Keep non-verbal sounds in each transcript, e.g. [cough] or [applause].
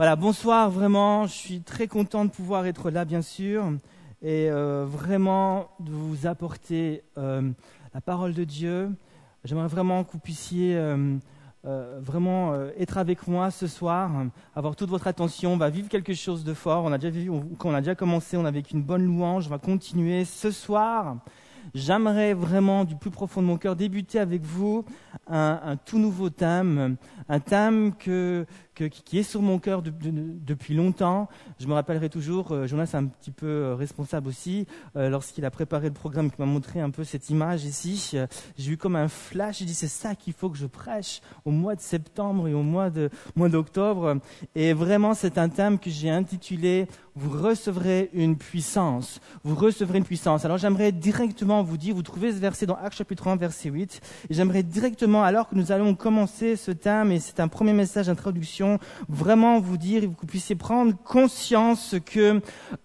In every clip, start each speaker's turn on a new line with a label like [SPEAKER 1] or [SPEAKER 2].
[SPEAKER 1] Voilà, bonsoir vraiment. Je suis très content de pouvoir être là, bien sûr, et euh, vraiment de vous apporter euh, la parole de Dieu. J'aimerais vraiment que vous puissiez euh, vraiment être avec moi ce soir, avoir toute votre attention. On va vivre quelque chose de fort. On a déjà vu, quand on a déjà commencé, on avait une bonne louange. On va continuer ce soir. J'aimerais vraiment, du plus profond de mon cœur, débuter avec vous un tout nouveau thème, un thème que, qui est sur mon cœur depuis longtemps. Je me rappellerai toujours, euh, Jonas est un petit peu euh, responsable aussi, euh, lorsqu'il a préparé le programme, qui m'a montré un peu cette image ici, j'ai eu comme un flash, j'ai dit c'est ça qu'il faut que je prêche au mois de septembre et au mois de mois d'octobre. Et vraiment, c'est un thème que j'ai intitulé Vous recevrez une puissance. Vous recevrez une puissance. Alors j'aimerais directement vous dire, vous trouvez ce verset dans Actes chapitre 1, verset 8, et j'aimerais directement, alors que nous allons commencer ce thème, et c'est un premier message d'introduction, vraiment vous dire, que vous puissiez prendre conscience que euh,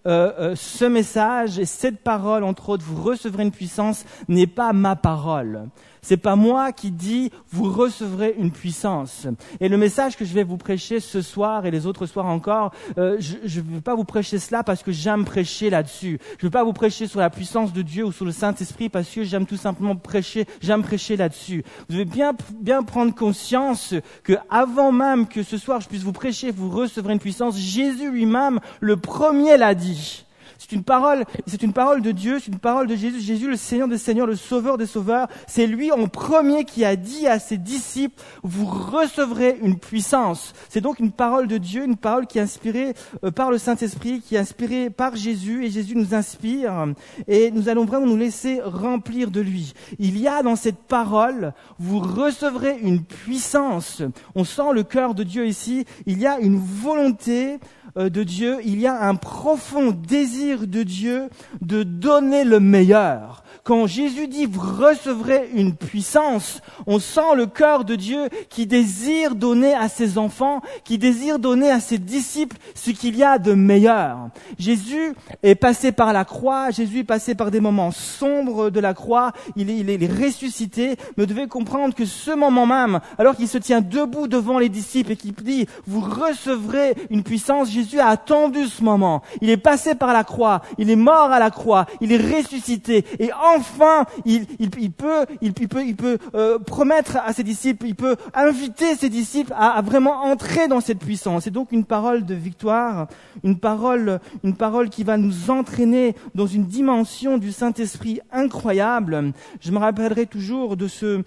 [SPEAKER 1] euh, ce message et cette parole, entre autres, vous recevrez une puissance, n'est pas ma parole. C'est pas moi qui dis vous recevrez une puissance. Et le message que je vais vous prêcher ce soir et les autres soirs encore, euh, je ne veux pas vous prêcher cela parce que j'aime prêcher là-dessus. Je ne veux pas vous prêcher sur la puissance de Dieu ou sur le Saint-Esprit parce que j'aime tout simplement prêcher, j'aime prêcher là-dessus. Vous devez bien, bien prendre conscience que avant même que ce soir je puisse vous prêcher, vous recevrez une puissance, Jésus lui-même, le premier l'a dit. C'est une parole, c'est une parole de Dieu, c'est une parole de Jésus. Jésus, le Seigneur des Seigneurs, le Sauveur des Sauveurs. C'est lui en premier qui a dit à ses disciples, vous recevrez une puissance. C'est donc une parole de Dieu, une parole qui est inspirée euh, par le Saint-Esprit, qui est inspirée par Jésus, et Jésus nous inspire. Et nous allons vraiment nous laisser remplir de lui. Il y a dans cette parole, vous recevrez une puissance. On sent le cœur de Dieu ici. Il y a une volonté de Dieu, il y a un profond désir de Dieu de donner le meilleur. Quand Jésus dit vous recevrez une puissance, on sent le cœur de Dieu qui désire donner à ses enfants, qui désire donner à ses disciples ce qu'il y a de meilleur. Jésus est passé par la croix, Jésus est passé par des moments sombres de la croix, il est, ressuscité, mais vous devez comprendre que ce moment même, alors qu'il se tient debout devant les disciples et qu'il dit vous recevrez une puissance, a attendu ce moment. Il est passé par la croix, il est mort à la croix, il est ressuscité et enfin, il, peut, il, peut, il peut euh, promettre à ses disciples, il peut inviter ses disciples à, vraiment entrer dans cette puissance. C'est donc une parole de victoire, une parole, une parole qui va nous entraîner dans une dimension du Saint-Esprit incroyable. Je me rappellerai toujours de ce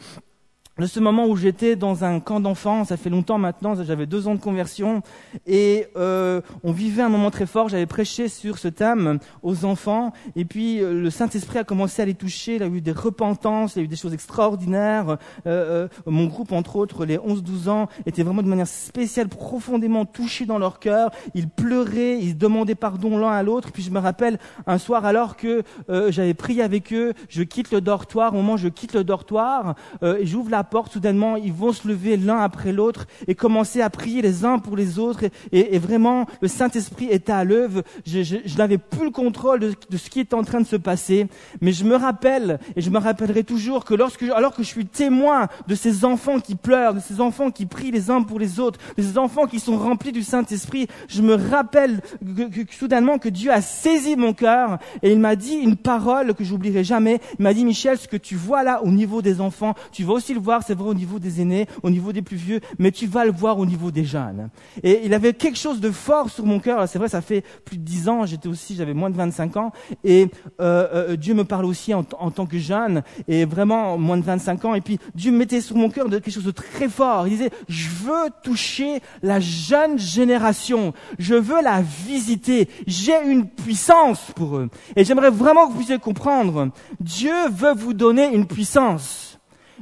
[SPEAKER 1] de ce moment où j'étais dans un camp d'enfants, ça fait longtemps maintenant, j'avais deux ans de conversion, et euh, on vivait un moment très fort, j'avais prêché sur ce thème aux enfants, et puis euh, le Saint-Esprit a commencé à les toucher, il y a eu des repentances, il y a eu des choses extraordinaires, euh, euh mon groupe entre autres, les 11-12 ans, était vraiment de manière spéciale, profondément touchés dans leur cœur, ils pleuraient, ils demandaient pardon l'un à l'autre, puis je me rappelle un soir alors que euh, j'avais prié avec eux, je quitte le dortoir, au moment où je quitte le dortoir, et j'ouvre la porte, soudainement, ils vont se lever l'un après l'autre et commencer à prier les uns pour les autres. Et, vraiment, le Saint-Esprit était à l'œuvre. Je, n'avais plus le contrôle de, ce qui était en train de se passer. Mais je me rappelle, et je me rappellerai toujours que lorsque, alors que je suis témoin de ces enfants qui pleurent, de ces enfants qui prient les uns pour les autres, de ces enfants qui sont remplis du Saint-Esprit, je me rappelle que, que, soudainement que Dieu a saisi mon cœur et il m'a dit une parole que j'oublierai jamais. Il m'a dit, Michel, ce que tu vois là au niveau des enfants, tu vas aussi le voir c'est vrai au niveau des aînés, au niveau des plus vieux, mais tu vas le voir au niveau des jeunes. Et il avait quelque chose de fort sur mon cœur. C'est vrai, ça fait plus de dix ans. J'étais aussi, j'avais moins de 25 ans, et euh, euh, Dieu me parle aussi en, tant que jeune, et vraiment moins de 25 ans. Et puis Dieu mettait sur mon cœur quelque chose de très fort. Il disait, je veux toucher la jeune génération. Je veux la visiter. J'ai une puissance pour eux. Et j'aimerais vraiment que vous puissiez comprendre. Dieu veut vous donner une puissance.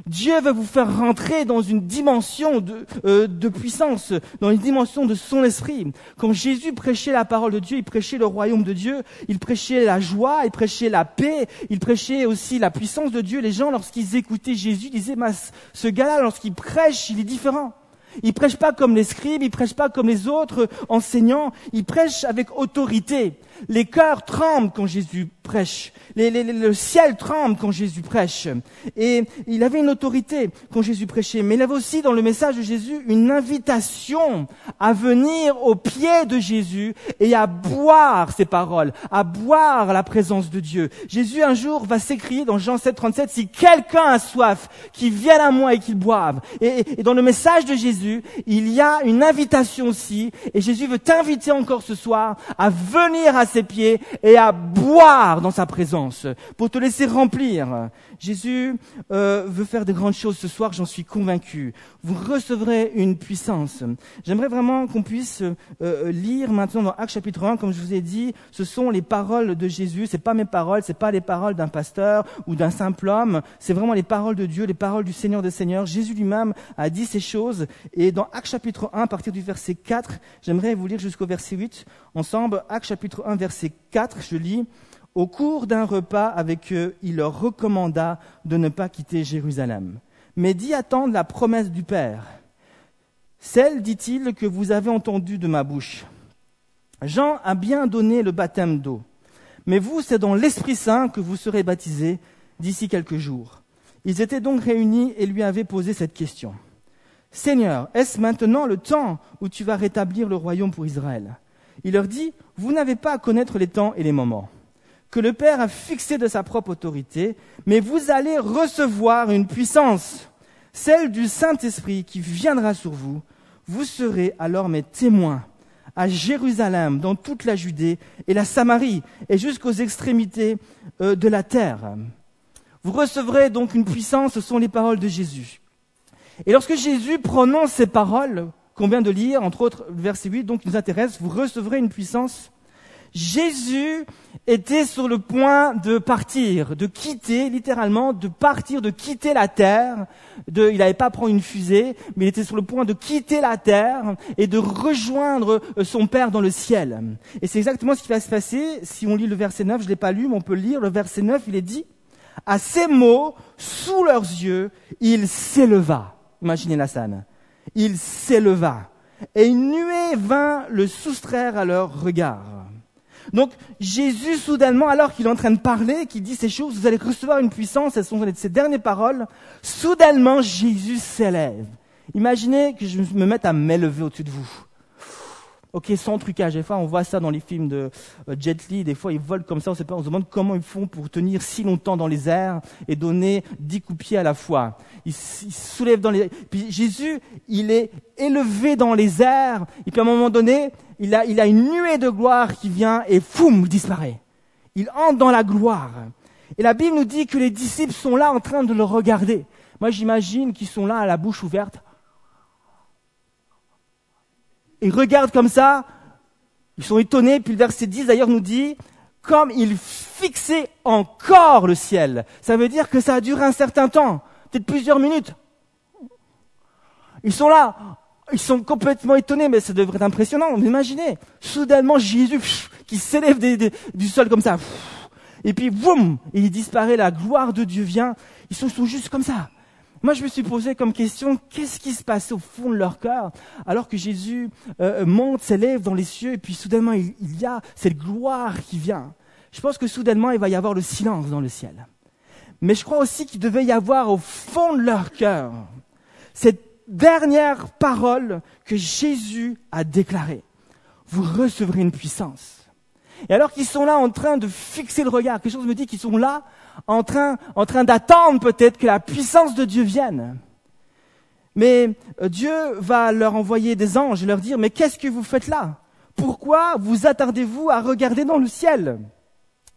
[SPEAKER 1] Dieu veut vous faire rentrer dans une dimension euh, de, puissance, dans une dimension de son esprit. Quand Jésus prêchait la parole de Dieu, il prêchait le royaume de Dieu, il prêchait la joie, il prêchait la paix, il prêchait aussi la puissance de Dieu. Les gens, lorsqu'ils écoutaient Jésus, disaient, ce gars-là, lorsqu'il prêche, il est différent. Il prêche pas comme les scribes, il prêche pas comme les autres enseignants, il prêche avec autorité. Les cœurs tremblent quand Jésus prêche. le ciel tremble quand Jésus prêche. Et il avait une autorité quand Jésus prêchait. Mais il avait aussi dans le message de Jésus une invitation à venir au pied de Jésus et à boire ses paroles, à boire la présence de Dieu. Jésus un jour va s'écrier dans Jean 7, 37, si quelqu'un a soif, qu'il vienne à moi et qu'il boive. Et, et dans le message de Jésus, il y a une invitation aussi. Et Jésus veut t'inviter encore ce soir à venir à ses pieds et à boire dans sa présence, pour te laisser remplir. Jésus euh, veut faire de grandes choses ce soir, j'en suis convaincu. Vous recevrez une puissance. J'aimerais vraiment qu'on puisse euh, lire maintenant dans Actes chapitre 1, comme je vous ai dit, ce sont les paroles de Jésus. C'est pas mes paroles, c'est pas les paroles d'un pasteur ou d'un simple homme. C'est vraiment les paroles de Dieu, les paroles du Seigneur des Seigneurs. Jésus lui-même a dit ces choses. Et dans Actes chapitre 1, à partir du verset 4, j'aimerais vous lire jusqu'au verset 8 ensemble. Actes chapitre 1, verset 4, je lis. Au cours d'un repas avec eux, il leur recommanda de ne pas quitter Jérusalem, mais d'y attendre la promesse du Père. Celle, dit-il, que vous avez entendue de ma bouche. Jean a bien donné le baptême d'eau, mais vous, c'est dans l'Esprit Saint que vous serez baptisés d'ici quelques jours. Ils étaient donc réunis et lui avaient posé cette question. Seigneur, est-ce maintenant le temps où tu vas rétablir le royaume pour Israël? Il leur dit, vous n'avez pas à connaître les temps et les moments que le Père a fixé de sa propre autorité, mais vous allez recevoir une puissance, celle du Saint-Esprit qui viendra sur vous. Vous serez alors mes témoins à Jérusalem, dans toute la Judée et la Samarie, et jusqu'aux extrémités euh, de la terre. Vous recevrez donc une puissance, ce sont les paroles de Jésus. Et lorsque Jésus prononce ces paroles qu'on vient de lire, entre autres verset 8, donc nous intéresse, vous recevrez une puissance, Jésus était sur le point de partir, de quitter, littéralement, de partir, de quitter la terre. Il n'avait pas prendre une fusée, mais il était sur le point de quitter la terre et de rejoindre euh, son Père dans le ciel. Et c'est exactement ce qui va se passer si on lit le verset 9. Je l'ai pas lu, mais on peut le lire. Le verset 9, il est dit, à ces mots, sous leurs yeux, il s'éleva. Imaginez la. Il s'éleva. Et une nuée vint le soustraire à leur regard. Donc Jésus, soudainement, alors qu'il est en train de parler, qu'il dit ces choses, vous allez recevoir une puissance, elles sont ses dernières paroles, soudainement Jésus s'élève. Imaginez que je me mette à m'élever au-dessus de vous. Ok, sans trucage. Des fois, on voit ça dans les films de euh, Jet Li. Des fois, ils volent comme ça. On, sait pas, se demande comment ils font pour tenir si longtemps dans les airs et donner dix coups de pied à la fois. Ils, se soulèvent dans les. Puis Jésus, il est élevé dans les airs. Et puis à un moment donné, il a, il a une nuée de gloire qui vient et foum, disparaît. Il entre dans la gloire. Et la Bible nous dit que les disciples sont là en train de le regarder. Moi, j'imagine qu'ils sont là à la bouche ouverte ils regardent comme ça, ils sont étonnés, puis le verset 10 d'ailleurs nous dit, comme ils fixaient encore le ciel. Ça veut dire que ça a duré un certain temps, peut-être plusieurs minutes. Ils sont là, ils sont complètement étonnés, mais ça devrait être impressionnant. Imaginez, soudainement Jésus qui s'élève du sol comme ça, et puis boum, il disparaît, la gloire de Dieu vient. Ils sont juste comme ça. Moi, je me suis posé comme question, qu'est-ce qui se passait au fond de leur cœur alors que Jésus euh, monte, s'élève dans les cieux et puis soudainement il, y a cette gloire qui vient. Je pense que soudainement il va y avoir le silence dans le ciel. Mais je crois aussi qu'il devait y avoir au fond de leur cœur cette dernière parole que Jésus a déclarée. Vous recevrez une puissance. Et alors qu'ils sont là en train de fixer le regard, quelque chose me dit qu'ils sont là en train, en train d'attendre peut-être que la puissance de Dieu vienne. Mais euh, Dieu va leur envoyer des anges et leur dire, mais qu'est-ce que vous faites là? Pourquoi vous attardez-vous à regarder dans le ciel?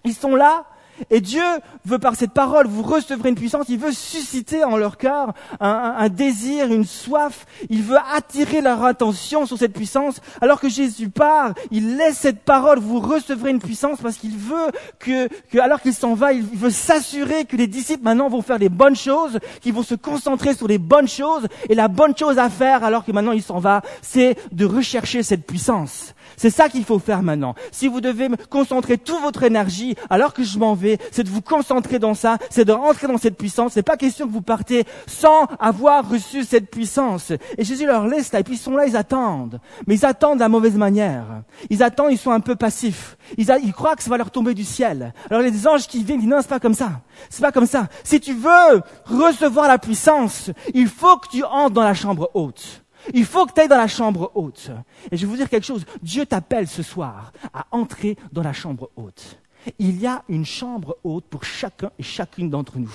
[SPEAKER 1] Ils sont là et Dieu veut par cette parole, vous recevrez une puissance, il veut susciter en leur cœur un, désir, une soif, il veut attirer leur attention sur cette puissance. Alors que Jésus part, il laisse cette parole, vous recevrez une puissance parce qu'il veut que, que alors qu'il s'en va, il veut s'assurer que les disciples maintenant vont faire les bonnes choses, qu'ils vont se concentrer sur les bonnes choses. Et la bonne chose à faire alors que maintenant il s'en va, c'est de rechercher cette puissance. C'est ça qu'il faut faire maintenant. Si vous devez concentrer toute votre énergie alors que je m'en vais, c'est de vous concentrer dans ça, c'est de rentrer dans cette puissance. C'est pas question que vous partez sans avoir reçu cette puissance. Et Jésus leur laisse là, et puis ils sont là, ils attendent. Mais ils attendent de la mauvaise manière. Ils attendent, ils sont un peu passifs. Ils, ils croient que ça va leur tomber du ciel. Alors les anges qui viennent disent non, c'est pas comme ça. C'est pas comme ça. Si tu veux recevoir la puissance, il faut que tu entres dans la chambre haute. Il faut que tu ailles dans la chambre haute. Et je vais vous dire quelque chose. Dieu t'appelle ce soir à entrer dans la chambre haute. Il y a une chambre haute pour chacun et chacune d'entre nous.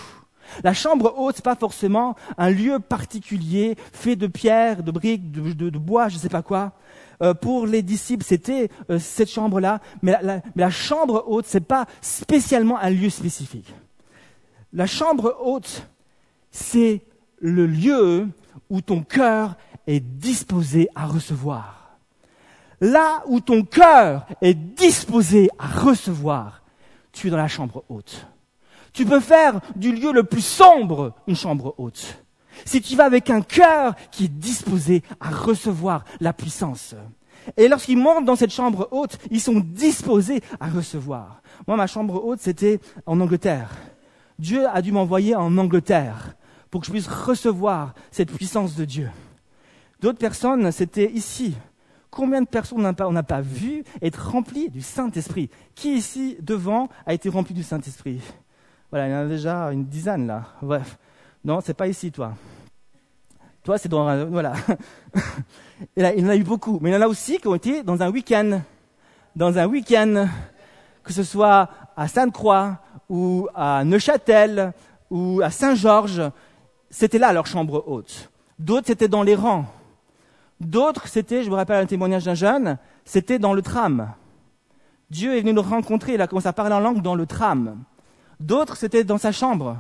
[SPEAKER 1] La chambre haute, n'est pas forcément un lieu particulier fait de pierre, de briques, de, bois, je ne sais pas quoi. Euh, pour les disciples, c'était euh, cette chambre-là, mais la, mais la chambre haute, n'est pas spécialement un lieu spécifique. La chambre haute, c'est le lieu où ton cœur est disposé à recevoir. Là où ton cœur est disposé à recevoir, tu es dans la chambre haute. Tu peux faire du lieu le plus sombre une chambre haute. Si tu vas avec un cœur qui est disposé à recevoir la puissance. Et lorsqu'ils montent dans cette chambre haute, ils sont disposés à recevoir. Moi, ma chambre haute, c'était en Angleterre. Dieu a dû m'envoyer en Angleterre pour que je puisse recevoir cette puissance de Dieu. D'autres personnes, c'était ici. Combien de personnes on n'a pas, vu être remplies du Saint-Esprit Qui ici, devant, a été rempli du Saint-Esprit Voilà, il y en a déjà une dizaine là. Bref. Non, c'est pas ici, toi. Toi, c'est dans... Voilà. [laughs] Il y en a eu beaucoup. Mais il y en a aussi qui ont été dans un week-end. Dans un week-end. Que ce soit à Sainte-Croix, ou à Neuchâtel, ou à Saint-Georges. C'était là leur chambre haute. D'autres, c'était dans les rangs. D'autres, c'était, je me rappelle un témoignage d'un jeune, c'était dans le tram. Dieu est venu nous rencontrer, il a commencé à parler en langue dans le tram. D'autres, c'était dans sa chambre.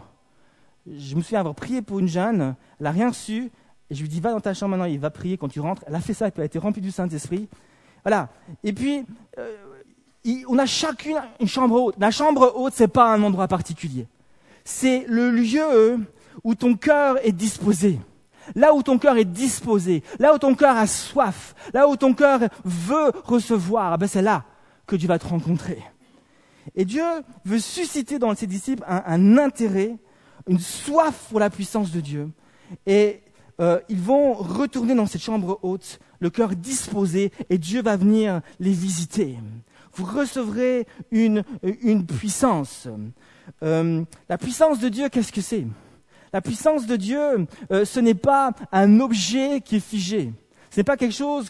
[SPEAKER 1] Je me souviens avoir prié pour une jeune, elle n'a rien reçu, et je lui dis, va dans ta chambre maintenant, il va prier quand tu rentres. Elle a fait ça, elle a été remplie du Saint-Esprit. Voilà. Et puis, euh, on a chacune une chambre haute. La chambre haute, n'est pas un endroit particulier. C'est le lieu où ton cœur est disposé. Là où ton cœur est disposé, là où ton cœur a soif, là où ton cœur veut recevoir, ben c'est là que tu vas te rencontrer. Et Dieu veut susciter dans ses disciples un, intérêt, une soif pour la puissance de Dieu. Et euh, ils vont retourner dans cette chambre haute, le cœur disposé, et Dieu va venir les visiter. Vous recevrez une, une puissance. Euh, la puissance de Dieu, qu'est-ce que c'est? La puissance de Dieu, euh, ce n'est pas un objet qui est figé. Ce n'est pas quelque chose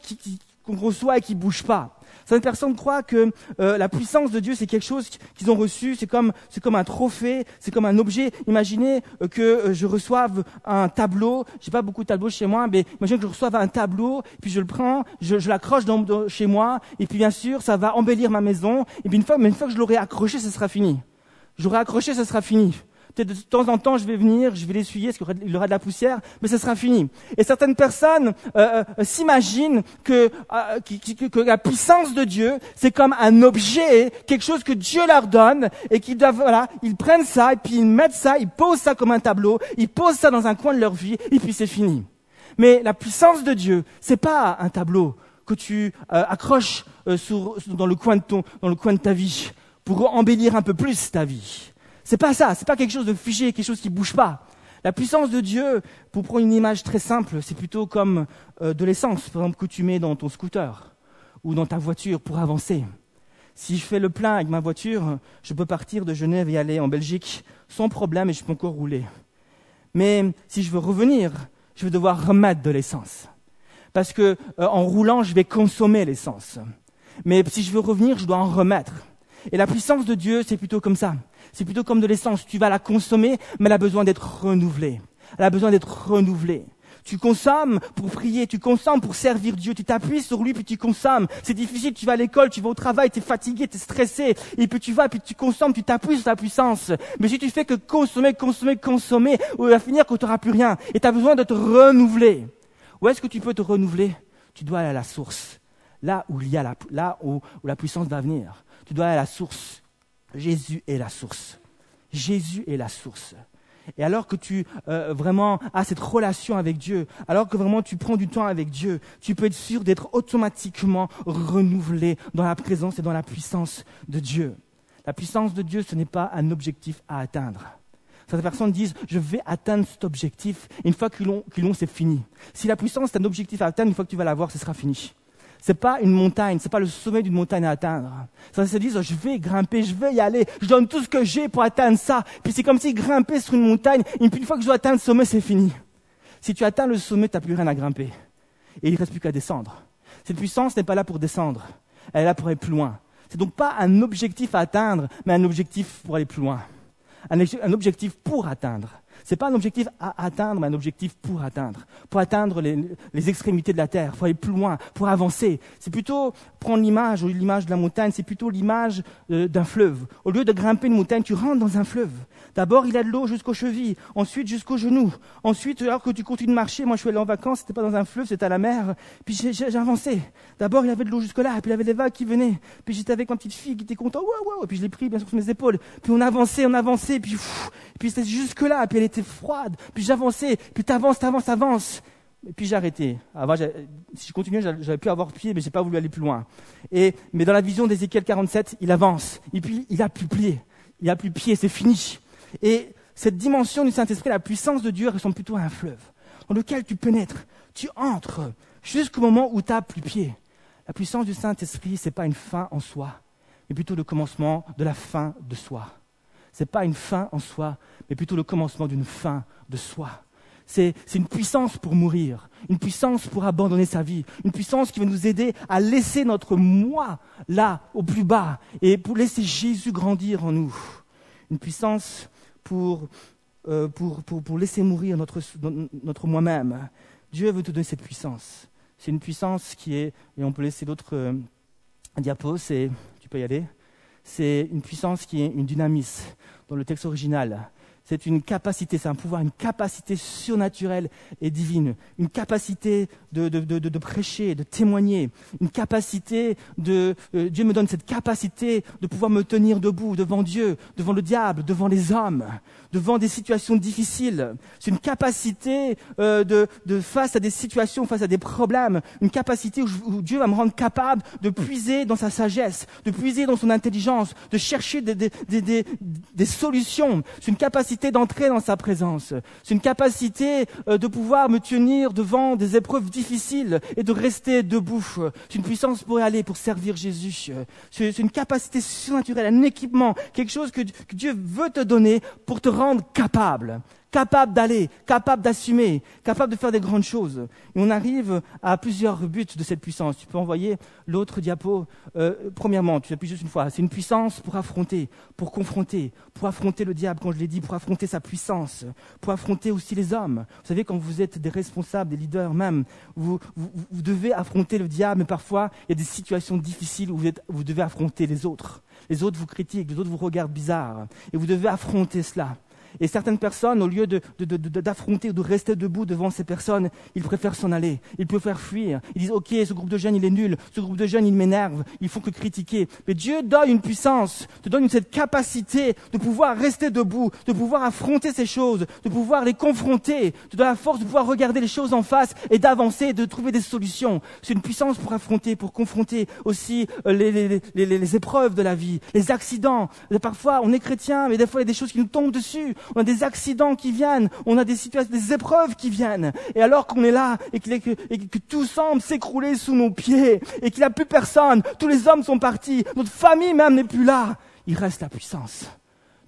[SPEAKER 1] qu'on reçoit et qui bouge pas. Certaines personnes croient que euh, la puissance de Dieu, c'est quelque chose qu'ils ont reçu, c'est comme, c'est comme un trophée, c'est comme un objet. Imaginez euh, que je reçoive un tableau, j'ai pas beaucoup de tableaux chez moi, mais imaginez que je reçoive un tableau, puis je le prends, je, je l'accroche dans, chez moi, et puis bien sûr, ça va embellir ma maison, et puis une fois, mais une fois que je l'aurai accroché, ce sera fini. J'aurai accroché, ce sera fini. Peut-être de temps en temps, je vais venir, je vais l'essuyer, parce qu'il aura de la poussière, mais ce sera fini. Et certaines personnes euh, euh s'imaginent que, euh, que, que, la puissance de Dieu, c'est comme un objet, quelque chose que Dieu leur donne, et qu'ils doivent, voilà, ils prennent ça, et puis ils mettent ça, ils posent ça comme un tableau, ils posent ça dans un coin de leur vie, et puis c'est fini. Mais la puissance de Dieu, c'est pas un tableau que tu euh, accroches sur, dans le coin de ton, dans le coin de ta vie, pour embellir un peu plus ta vie. C'est pas ça, c'est pas quelque chose de figé, quelque chose qui bouge pas. La puissance de Dieu, pour prendre une image très simple, c'est plutôt comme euh, de l'essence, par exemple, que tu mets dans ton scooter ou dans ta voiture pour avancer. Si je fais le plein avec ma voiture, je peux partir de Genève et aller en Belgique sans problème et je peux encore rouler. Mais si je veux revenir, je vais devoir remettre de l'essence. Parce que euh, en roulant, je vais consommer l'essence. Mais si je veux revenir, je dois en remettre. Et la puissance de Dieu, c'est plutôt comme ça. C'est plutôt comme de l'essence. Tu vas la consommer, mais elle a besoin d'être renouvelée. Elle a besoin d'être renouvelée. Tu consommes pour prier, tu consommes pour servir Dieu, tu t'appuies sur lui puis tu consommes. C'est difficile, tu vas à l'école, tu vas au travail, tu es fatigué, tu es stressé, et puis tu vas, puis tu consommes, tu t'appuies sur ta puissance. Mais si tu fais que consommer, consommer, consommer, il va finir tu n'auras plus rien. Et tu as besoin de te renouveler. Où est-ce que tu peux te renouveler? Tu dois aller à la source. Là où il y a la, là où la puissance va venir. Tu dois aller à la source. Jésus est la source. Jésus est la source. Et alors que tu euh, vraiment as cette relation avec Dieu, alors que vraiment tu prends du temps avec Dieu, tu peux être sûr d'être automatiquement renouvelé dans la présence et dans la puissance de Dieu. La puissance de Dieu, ce n'est pas un objectif à atteindre. Certaines personnes disent, je vais atteindre cet objectif. une fois qu'ils l'ont, c'est fini. Si la puissance est un objectif à atteindre, une fois que tu vas l'avoir, ce sera fini. C'est pas une montagne, c'est pas le sommet d'une montagne à atteindre. Ça se disent, je vais grimper, je vais y aller, je donne tout ce que j'ai pour atteindre ça. Puis c'est comme si grimper sur une montagne, une fois que je dois atteindre le sommet, c'est fini. Si tu atteins le sommet, tu n'as plus rien à grimper. Et il ne reste plus qu'à descendre. Cette puissance n'est pas là pour descendre, elle est là pour aller plus loin. C'est donc pas un objectif à atteindre, mais un objectif pour aller plus loin. Un, objectif pour atteindre. N'est pas un objectif à atteindre, mais un objectif pour atteindre. Pour atteindre les, extrémités de la terre, pour aller plus loin, pour avancer. C'est plutôt prendre l'image, l'image de la montagne, c'est plutôt l'image euh, d'un fleuve. Au lieu de grimper une montagne, tu rentres dans un fleuve. D'abord, il a de l'eau jusqu'aux chevilles, ensuite jusqu'aux genoux. Ensuite, alors que tu continues de marcher, moi je suis allé en vacances, c'était pas dans un fleuve, c'était à la mer. Puis j'ai avancé. D'abord, il y avait de l'eau jusque-là, puis il y avait des vagues qui venaient. Puis j'étais avec ma petite fille qui était contente, waouh, waouh. Puis je l'ai pris bien sûr sur mes épaules. Puis on avançait, on avançait, puis puis c'était jusque-là, puis elle froide. Puis j'avançais, puis t'avances, t'avances, t'avances. Et puis j'ai arrêté. Avant, si je continuais, j'avais pu avoir pied, mais j'ai pas voulu aller plus loin. Et, mais dans la vision d'Ézéchiel 47, il avance. Et puis, il a plus pied. Il a plus pied, c'est fini. Et cette dimension du Saint-Esprit, la puissance de Dieu ressemble plutôt à un fleuve dans lequel tu pénètres, tu entres jusqu'au moment où tu n'as plus pied. La puissance du Saint-Esprit, ce n'est pas une fin en soi, mais plutôt le commencement de la fin de soi. Ce n'est pas une fin en soi, mais plutôt le commencement d'une fin de soi. C'est une puissance pour mourir, une puissance pour abandonner sa vie, une puissance qui va nous aider à laisser notre moi là, au plus bas, et pour laisser Jésus grandir en nous. Une puissance euh, pour, pour, laisser mourir notre, moi-même. Dieu veut te donner cette puissance. C'est une puissance qui est, et on peut laisser d'autres euh, diapos, c'est, tu peux y aller, c'est une puissance qui est une dynamisme dans le texte original c'est une capacité, c'est un pouvoir, une capacité surnaturelle et divine, une capacité de, de, de, de prêcher, de témoigner, une capacité de... Euh, Dieu me donne cette capacité de pouvoir me tenir debout devant Dieu, devant le diable, devant les hommes, devant des situations difficiles. C'est une capacité euh, de, de, face à des situations, face à des problèmes, une capacité où, Dieu va me rendre capable de puiser dans sa sagesse, de puiser dans son intelligence, de chercher des, des, des, des solutions. C'est une capacité d'entrer dans sa présence. C'est une capacité euh, de pouvoir me tenir devant des épreuves difficiles et de rester debout. C'est une puissance pour aller, pour servir Jésus. C'est une capacité surnaturelle, un équipement, quelque chose que Dieu veut te donner pour te rendre capable capable d'aller, capable d'assumer, capable de faire des grandes choses. Et on arrive à plusieurs buts de cette puissance. Tu peux envoyer l'autre diapo. Euh, premièrement, tu appuies juste une fois. C'est une puissance pour affronter, pour confronter, pour affronter le diable, comme je l'ai dit, pour affronter sa puissance, pour affronter aussi les hommes. Vous savez, quand vous êtes des responsables, des leaders même, vous, devez affronter le diable, mais parfois, il y a des situations difficiles où vous, vous devez affronter les autres. Les autres vous critiquent, les autres vous regardent bizarre. Et vous devez affronter cela. Et certaines personnes, au lieu d'affronter ou de rester debout devant ces personnes, ils préfèrent s'en aller. Ils préfèrent fuir. Ils disent, OK, ce groupe de jeunes, il est nul. Ce groupe de jeunes, il m'énerve. Il faut que critiquer. Mais Dieu donne une puissance, te donne cette capacité de pouvoir rester debout, de pouvoir affronter ces choses, de pouvoir les confronter, te donne la force de pouvoir regarder les choses en face et d'avancer, de trouver des solutions. C'est une puissance pour affronter, pour confronter aussi euh, les, les épreuves de la vie, les accidents. Parfois, on est chrétien, mais des fois, il y a des choses qui nous tombent dessus on a des accidents qui viennent, on a des situations, des épreuves qui viennent. Et alors qu'on est là et, que, tout semble s'écrouler sous nos pieds et qu'il n'y a plus personne, tous les hommes sont partis, notre famille même n'est plus là, il reste la puissance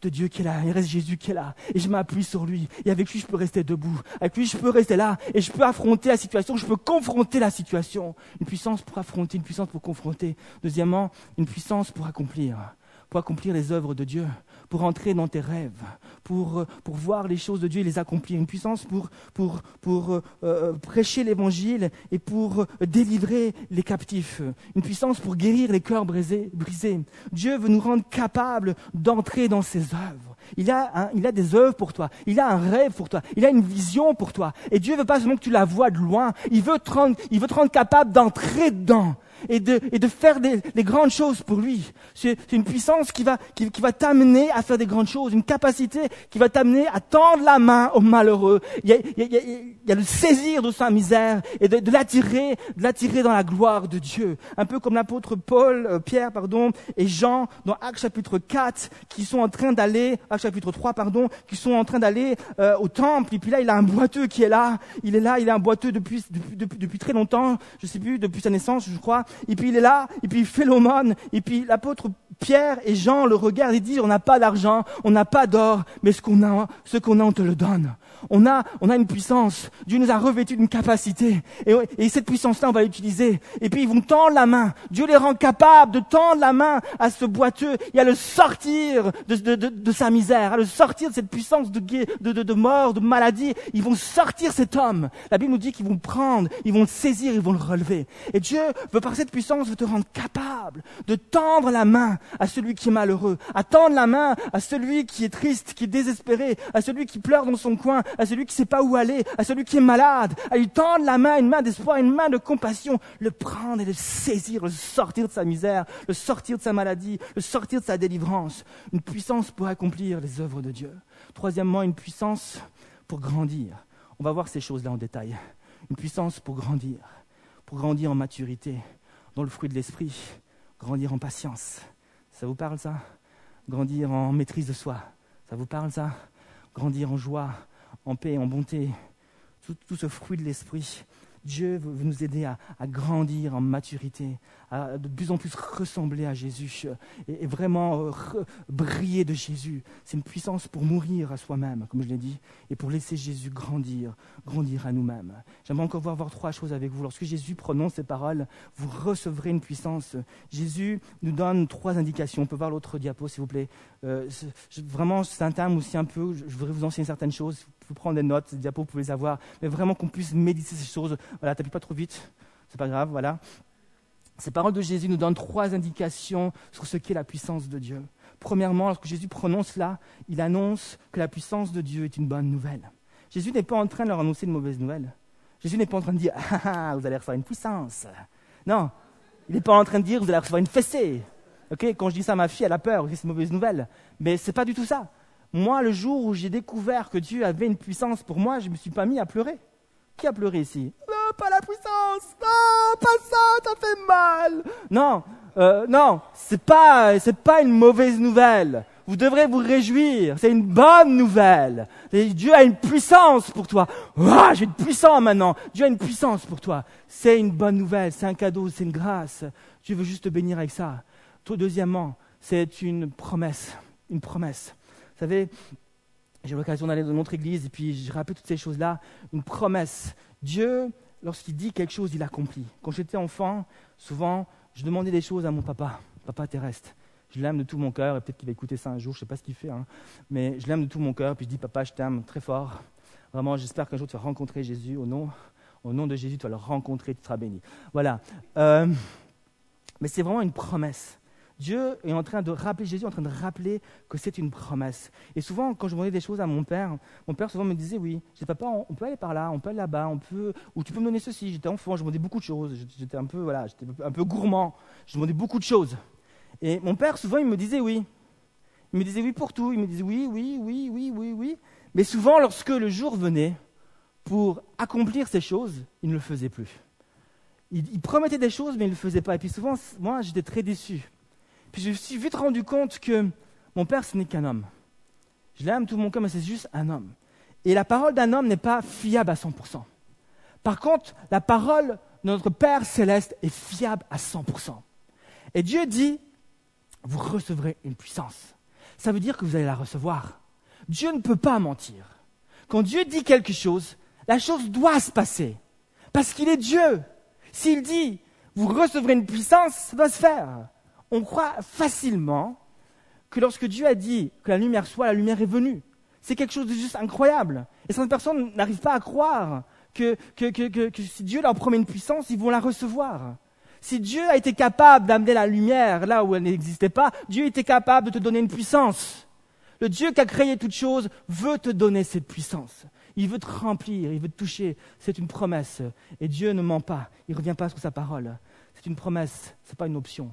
[SPEAKER 1] de Dieu qui est là, il reste Jésus qui est là, et je m'appuie sur lui, et avec lui je peux rester debout, avec lui je peux rester là, et je peux affronter la situation, je peux confronter la situation. Une puissance pour affronter, une puissance pour confronter. Deuxièmement, une puissance pour accomplir, pour accomplir les œuvres de Dieu pour entrer dans tes rêves, pour, euh, pour voir les choses de Dieu et les accomplir. Une puissance pour, pour, pour euh, euh, prêcher l'évangile et pour délivrer les captifs. Une puissance pour guérir les cœurs brisés. brisés. Dieu veut nous rendre capables d'entrer dans ses œuvres. Il a, il a des œuvres pour toi. Il a un rêve pour toi. Il a une vision pour toi. Et Dieu veut pas seulement que tu la vois de loin. Il veut te rendre, il veut te rendre capable d'entrer dedans et de, et de faire des, des grandes choses pour lui. C'est une puissance qui va, qui, qui va t'amener à faire des grandes choses, une capacité qui va t'amener à tendre la main aux malheureux. Il y a, il y a, il y a le saisir de sa misère et de, de l'attirer, de l'attirer dans la gloire de Dieu. Un peu comme l'apôtre Paul, euh, Pierre, pardon, et Jean dans Actes chapitre 4, qui sont en train d'aller, Actes chapitre 3, pardon, qui sont en train d'aller euh, au temple. Et puis là, il a un boiteux qui est là. Il est là, il est un boiteux depuis, depuis, depuis, depuis très longtemps, je sais plus, depuis sa naissance, je crois. Et puis il est là, et puis il fait l'aumône. Et puis l'apôtre Pierre et Jean le regardent et disent, on n'a pas d'argent, on n'a pas d'or, mais ce qu'on a, ce qu'on a, on te le donne. On a, on a une puissance. Dieu nous a revêtu d'une capacité. Et, et cette puissance-là, on va l'utiliser. Et puis ils vont tendre la main. Dieu les rend capables de tendre la main à ce boiteux et à le sortir de, sa misère, à le sortir de cette puissance de, de, mort, de maladie. Ils vont sortir cet homme. La Bible nous dit qu'ils vont prendre, ils vont le saisir, ils vont le relever. Et Dieu veut par cette puissance veut te rendre capable de tendre la main à celui qui est malheureux, à tendre la main à celui qui est triste, qui est désespéré, à celui qui pleure dans son coin, à celui qui ne sait pas où aller, à celui qui est malade, à lui tendre la main, une main d'espoir, une main de compassion, le prendre et le saisir, le sortir de sa misère, le sortir de sa maladie, le sortir de sa délivrance. Une puissance pour accomplir les œuvres de Dieu. Troisièmement, une puissance pour grandir. On va voir ces choses-là en détail. Une puissance pour grandir, pour grandir en maturité, dans le fruit de l'esprit, grandir en patience. Ça vous parle ça? Grandir en maîtrise de soi. Ça vous parle ça? Grandir en joie, en paix, en bonté. Tout, ce fruit de l'esprit. Dieu veut nous aider à, grandir en maturité, à de plus en plus ressembler à Jésus et, et vraiment euh, briller de Jésus. C'est une puissance pour mourir à soi-même, comme je l'ai dit, et pour laisser Jésus grandir, grandir à nous-mêmes. J'aimerais encore voir, trois choses avec vous. Lorsque Jésus prononce ces paroles, vous recevrez une puissance. Jésus nous donne trois indications. On peut voir l'autre diapo, s'il vous plaît. Euh, vraiment, c'est un aussi un peu, je voudrais vous enseigner certaines choses vous prendre des notes, ces diapos, vous pouvez les avoir, mais vraiment qu'on puisse méditer ces choses. Voilà, t'appuies pas trop vite, c'est pas grave, voilà. Ces paroles de Jésus nous donnent trois indications sur ce qu'est la puissance de Dieu. Premièrement, lorsque Jésus prononce là, il annonce que la puissance de Dieu est une bonne nouvelle. Jésus n'est pas en train de leur annoncer une mauvaise nouvelle. Jésus n'est pas en train de dire ah, ah, vous allez recevoir une puissance. Non, il n'est pas en train de dire vous allez recevoir une fessée. Okay Quand je dis ça à ma fille, elle a peur, c'est une mauvaise nouvelle. Mais ce n'est pas du tout ça. Moi, le jour où j'ai découvert que Dieu avait une puissance pour moi, je ne me suis pas mis à pleurer. Qui a pleuré ici? Non, pas la puissance Non, pas ça, ça fait mal Non, euh, non, c'est pas, c'est pas une mauvaise nouvelle. Vous devrez vous réjouir, c'est une bonne nouvelle. Dieu a une puissance pour toi. Ah, j'ai une puissance maintenant. Dieu a une puissance pour toi. C'est une bonne nouvelle, c'est un cadeau, c'est une grâce. Dieu veut juste te bénir avec ça. Deuxièmement, c'est une promesse, une promesse. Vous savez, j'ai eu l'occasion d'aller dans notre église et puis je rappelle toutes ces choses-là. Une promesse. Dieu, lorsqu'il dit quelque chose, il accomplit. Quand j'étais enfant, souvent, je demandais des choses à mon papa, papa terrestre. Je l'aime de tout mon cœur, et peut-être qu'il va écouter ça un jour, je ne sais pas ce qu'il fait, hein. mais je l'aime de tout mon cœur, puis je dis, papa, je t'aime très fort. Vraiment, j'espère qu'un jour tu vas rencontrer Jésus. Au nom, au nom de Jésus, tu vas le rencontrer, tu seras béni. Voilà. Euh, mais c'est vraiment une promesse. Dieu est en train de rappeler, Jésus est en train de rappeler que c'est une promesse. Et souvent, quand je demandais des choses à mon père, mon père souvent me disait oui, je dis papa, on peut aller par là, on peut aller là-bas, on peut, ou tu peux me donner ceci. J'étais enfant, je demandais beaucoup de choses, j'étais un peu, voilà, j'étais un peu gourmand, je demandais beaucoup de choses. Et mon père souvent il me disait oui, il me disait oui pour tout, il me disait oui, oui, oui, oui, oui, oui. Mais souvent, lorsque le jour venait pour accomplir ces choses, il ne le faisait plus. Il, il promettait des choses, mais il ne le faisait pas. Et puis souvent, moi, j'étais très déçu. Puis je me suis vite rendu compte que mon père, ce n'est qu'un homme. Je l'aime tout mon cœur, mais c'est juste un homme. Et la parole d'un homme n'est pas fiable à 100%. Par contre, la parole de notre Père céleste est fiable à 100%. Et Dieu dit, vous recevrez une puissance. Ça veut dire que vous allez la recevoir. Dieu ne peut pas mentir. Quand Dieu dit quelque chose, la chose doit se passer. Parce qu'il est Dieu. S'il dit, vous recevrez une puissance, ça doit se faire on croit facilement que lorsque Dieu a dit que la lumière soit, la lumière est venue. C'est quelque chose de juste incroyable. Et certaines personnes n'arrivent pas à croire que, si Dieu leur promet une puissance, ils vont la recevoir. Si Dieu a été capable d'amener la lumière là où elle n'existait pas, Dieu était capable de te donner une puissance. Le Dieu qui a créé toutes choses veut te donner cette puissance. Il veut te remplir, il veut te toucher. C'est une promesse. Et Dieu ne ment pas. Il ne revient pas sur sa parole. c'est une promesse, ce n'est pas une option.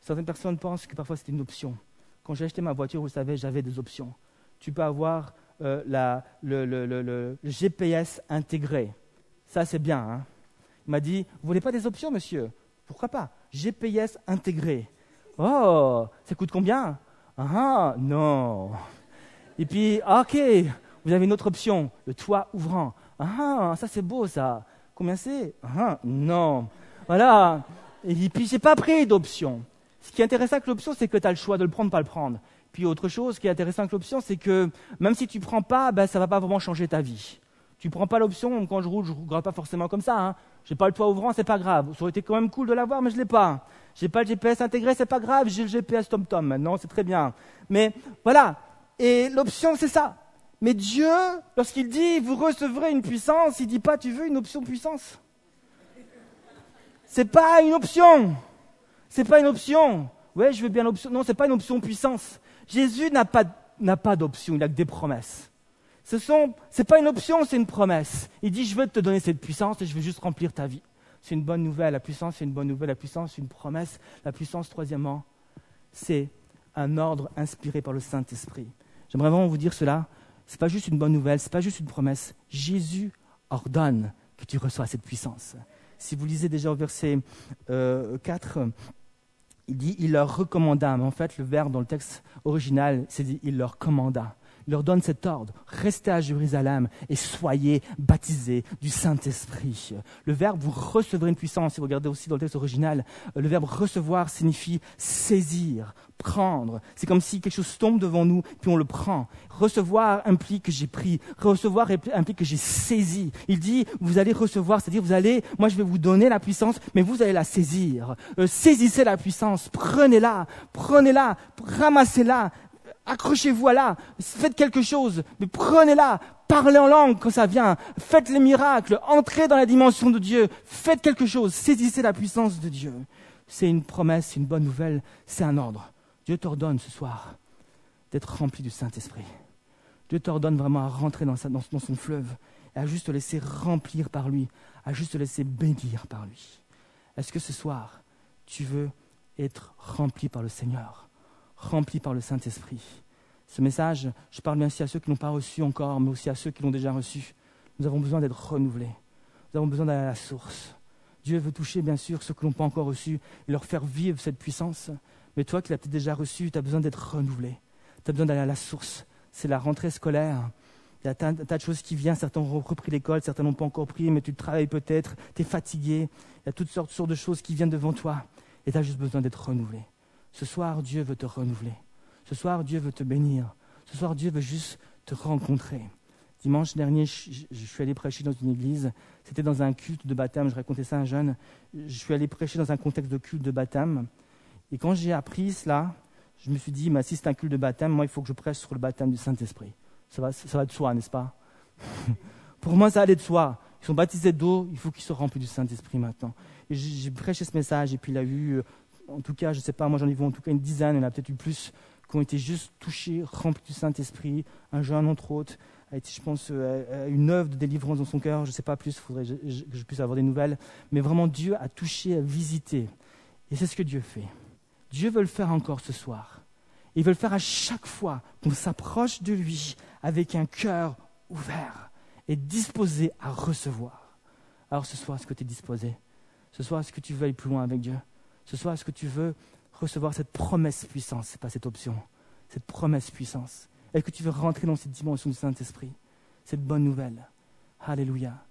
[SPEAKER 1] Certaines personnes pensent que parfois c'est une option. Quand j'ai acheté ma voiture, vous savez, j'avais des options. Tu peux avoir euh, le, GPS intégré. Ça, c'est bien. Hein. Il m'a dit, vous voulez pas des options, monsieur? Pourquoi pas? GPS intégré. Oh, ça coûte combien? Ah, ah non. Et puis, ok, vous avez une autre option, le toit ouvrant. Ah, ça c'est beau ça. Combien c'est? Ah, non. Voilà. Et puis, j'ai pas pris d'option. Ce qui est intéressant avec l'option, c'est que tu as le choix de le prendre, pas le prendre. Puis autre chose qui est intéressant avec l'option, c'est que même si tu prends pas, ben, ça va pas vraiment changer ta vie. Tu prends pas l'option, quand je roule, je roule pas forcément comme ça. Hein. Je n'ai pas le toit ouvrant, c'est pas grave. Ça aurait été quand même cool de l'avoir, mais je l'ai pas. Je n'ai pas le GPS intégré, c'est pas grave. J'ai le GPS TomTom maintenant, c'est très bien. Mais voilà. Et l'option, c'est ça. Mais Dieu, lorsqu'il dit vous recevrez une puissance, il dit pas tu veux une option puissance? C'est pas une option. C'est pas une option. Ouais, je veux bien l'option. Non, c'est pas une option puissance. Jésus n'a pas, pas d'option, il n'a que des promesses. Ce n'est pas une option, c'est une promesse. Il dit, je veux te donner cette puissance et je veux juste remplir ta vie. C'est une bonne nouvelle. La puissance, c'est une bonne nouvelle. La puissance, c'est une promesse. La puissance, troisièmement, c'est un ordre inspiré par le Saint-Esprit. J'aimerais vraiment vous dire cela. Ce n'est pas juste une bonne nouvelle, ce n'est pas juste une promesse. Jésus ordonne que tu reçois cette puissance. Si vous lisez déjà au verset 4, euh, il dit il leur recommanda, mais en fait le verbe dans le texte original, c'est dit il leur commanda. Leur donne cet ordre, restez à Jérusalem et soyez baptisés du Saint-Esprit. Le verbe vous recevrez une puissance, si vous regardez aussi dans le texte original, euh, le verbe recevoir signifie saisir, prendre. C'est comme si quelque chose tombe devant nous, puis on le prend. Recevoir implique que j'ai pris. Recevoir implique que j'ai saisi. Il dit, vous allez recevoir, c'est-à-dire vous allez, moi je vais vous donner la puissance, mais vous allez la saisir. Euh, saisissez la puissance, prenez-la, prenez-la, ramassez-la, accrochez-vous à là, faites quelque chose, mais prenez-la, parlez en langue quand ça vient, faites les miracles, entrez dans la dimension de Dieu, faites quelque chose, saisissez la puissance de Dieu. C'est une promesse, c'est une bonne nouvelle, c'est un ordre. Dieu t'ordonne ce soir d'être rempli du Saint-Esprit. Dieu t'ordonne vraiment à rentrer dans, dans, son fleuve et à juste te laisser remplir par lui, à juste te laisser bénir par lui. Est-ce que ce soir, tu veux être rempli par le Seigneur, rempli par le Saint-Esprit Ce message, je parle bien aussi à ceux qui n'ont pas reçu encore, mais aussi à ceux qui l'ont déjà reçu. Nous avons besoin d'être renouvelés. Nous avons besoin d'aller à la source. Dieu veut toucher, bien sûr, ceux qui n'ont pas encore reçu et leur faire vivre cette puissance. Mais toi qui l'as peut-être déjà reçu, tu as besoin d'être renouvelé. Tu as besoin d'aller à la source. C'est la rentrée scolaire. Il y a un tas de choses qui viennent. Certains ont repris l'école, certains n'ont pas encore pris, mais tu travailles peut-être, tu es fatigué. Il y a toutes sortes de choses qui viennent devant toi. Et tu as juste besoin d'être renouvelé. Ce soir, Dieu veut te renouveler. Ce soir, Dieu veut te bénir. Ce soir, Dieu veut juste te rencontrer. Dimanche dernier, je, suis allé prêcher dans une église. C'était dans un culte de baptême. Je racontais ça à un jeune. Je suis allé prêcher dans un contexte de culte de baptême. Et quand j'ai appris cela, je me suis dit, si c'est un culte de baptême, moi, il faut que je prêche sur le baptême du Saint-Esprit. Ça va, ça va de soi, n'est-ce pas? [laughs] Pour moi, ça allait de soi. Ils sont baptisés d'eau, il faut qu'ils soient remplis du Saint-Esprit maintenant. Et j'ai prêché ce message, et puis il a eu, euh, en tout cas, je ne sais pas, moi j'en ai vu en tout cas une dizaine, il y en a peut-être eu plus, qui ont été juste touchés, remplis du Saint-Esprit. Un jeune, entre autres, a été, je pense, euh, une œuvre de délivrance dans son cœur. Je ne sais pas plus, il faudrait que je puisse avoir des nouvelles. Mais vraiment, Dieu a touché, a visité. Et c'est ce que Dieu fait. Dieu veut le faire encore ce soir. Il veut le faire à chaque fois qu'on s'approche de lui avec un cœur ouvert et disposé à recevoir. Alors ce soir, est-ce que tu es disposé? Ce soir, est-ce que tu veux aller plus loin avec Dieu? Ce soir, est-ce que tu veux recevoir cette promesse puissance? Ce pas cette option, cette promesse puissance. Est-ce que tu veux rentrer dans cette dimension du Saint-Esprit? Cette bonne nouvelle. Alléluia.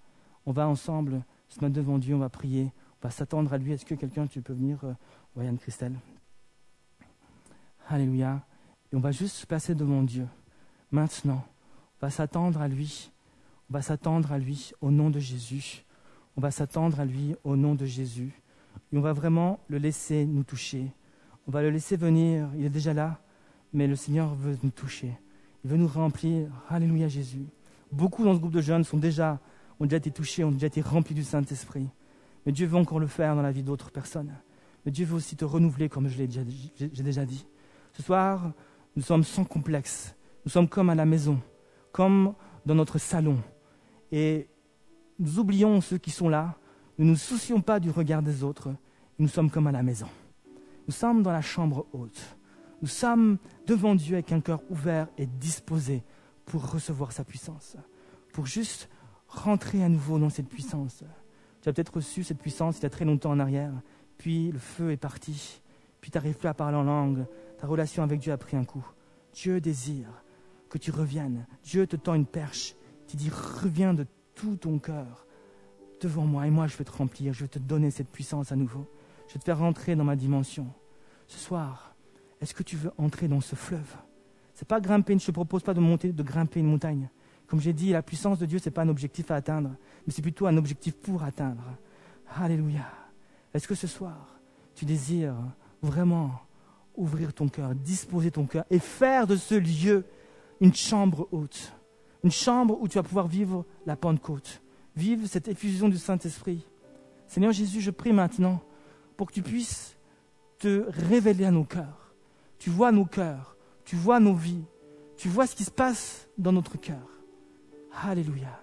[SPEAKER 1] On va ensemble se mettre devant Dieu, on va prier, on va s'attendre à lui. Est-ce que quelqu'un, tu peux venir, euh, Christelle Alléluia. Et on va juste se devant Dieu. Maintenant, on va s'attendre à lui. On va s'attendre à lui au nom de Jésus. On va s'attendre à lui au nom de Jésus. Et on va vraiment le laisser nous toucher. On va le laisser venir. Il est déjà là. Mais le Seigneur veut nous toucher. Il veut nous remplir. Alléluia Jésus. Beaucoup dans ce groupe de jeunes sont déjà, ont déjà été touchés, ont déjà été remplis du Saint-Esprit. Mais Dieu veut encore le faire dans la vie d'autres personnes. Mais Dieu veut aussi te renouveler, comme je l'ai déjà dit. Ce soir, nous sommes sans complexe. Nous sommes comme à la maison, comme dans notre salon. Et nous oublions ceux qui sont là. Nous ne nous soucions pas du regard des autres. nous sommes comme à la maison. Nous sommes dans la chambre haute. Nous sommes devant Dieu avec un cœur ouvert et disposé pour recevoir sa puissance, pour juste rentrer à nouveau dans cette puissance. Tu as peut-être reçu cette puissance il y a très longtemps en arrière, puis le feu est parti, puis tu n'arrives plus à parler en langue, ta relation avec Dieu a pris un coup. Dieu désire que tu reviennes. Dieu te tend une perche. Tu dis, reviens de tout ton cœur devant moi et moi je vais te remplir, je vais te donner cette puissance à nouveau. Je vais te faire rentrer dans ma dimension. Ce soir, est-ce que tu veux entrer dans ce fleuve? C'est pas grimper, je ne te propose pas de monter, de grimper une montagne. Comme j'ai dit, la puissance de Dieu, ce n'est pas un objectif à atteindre, mais c'est plutôt un objectif pour atteindre. Alléluia. Est-ce que ce soir, tu désires vraiment ouvrir ton cœur, disposer ton cœur et faire de ce lieu une chambre haute, une chambre où tu vas pouvoir vivre la Pentecôte, vivre cette effusion du Saint-Esprit. Seigneur Jésus, je prie maintenant pour que tu puisses te révéler à nos cœurs. Tu vois nos cœurs, tu vois nos vies, tu vois ce qui se passe dans notre cœur. Alléluia.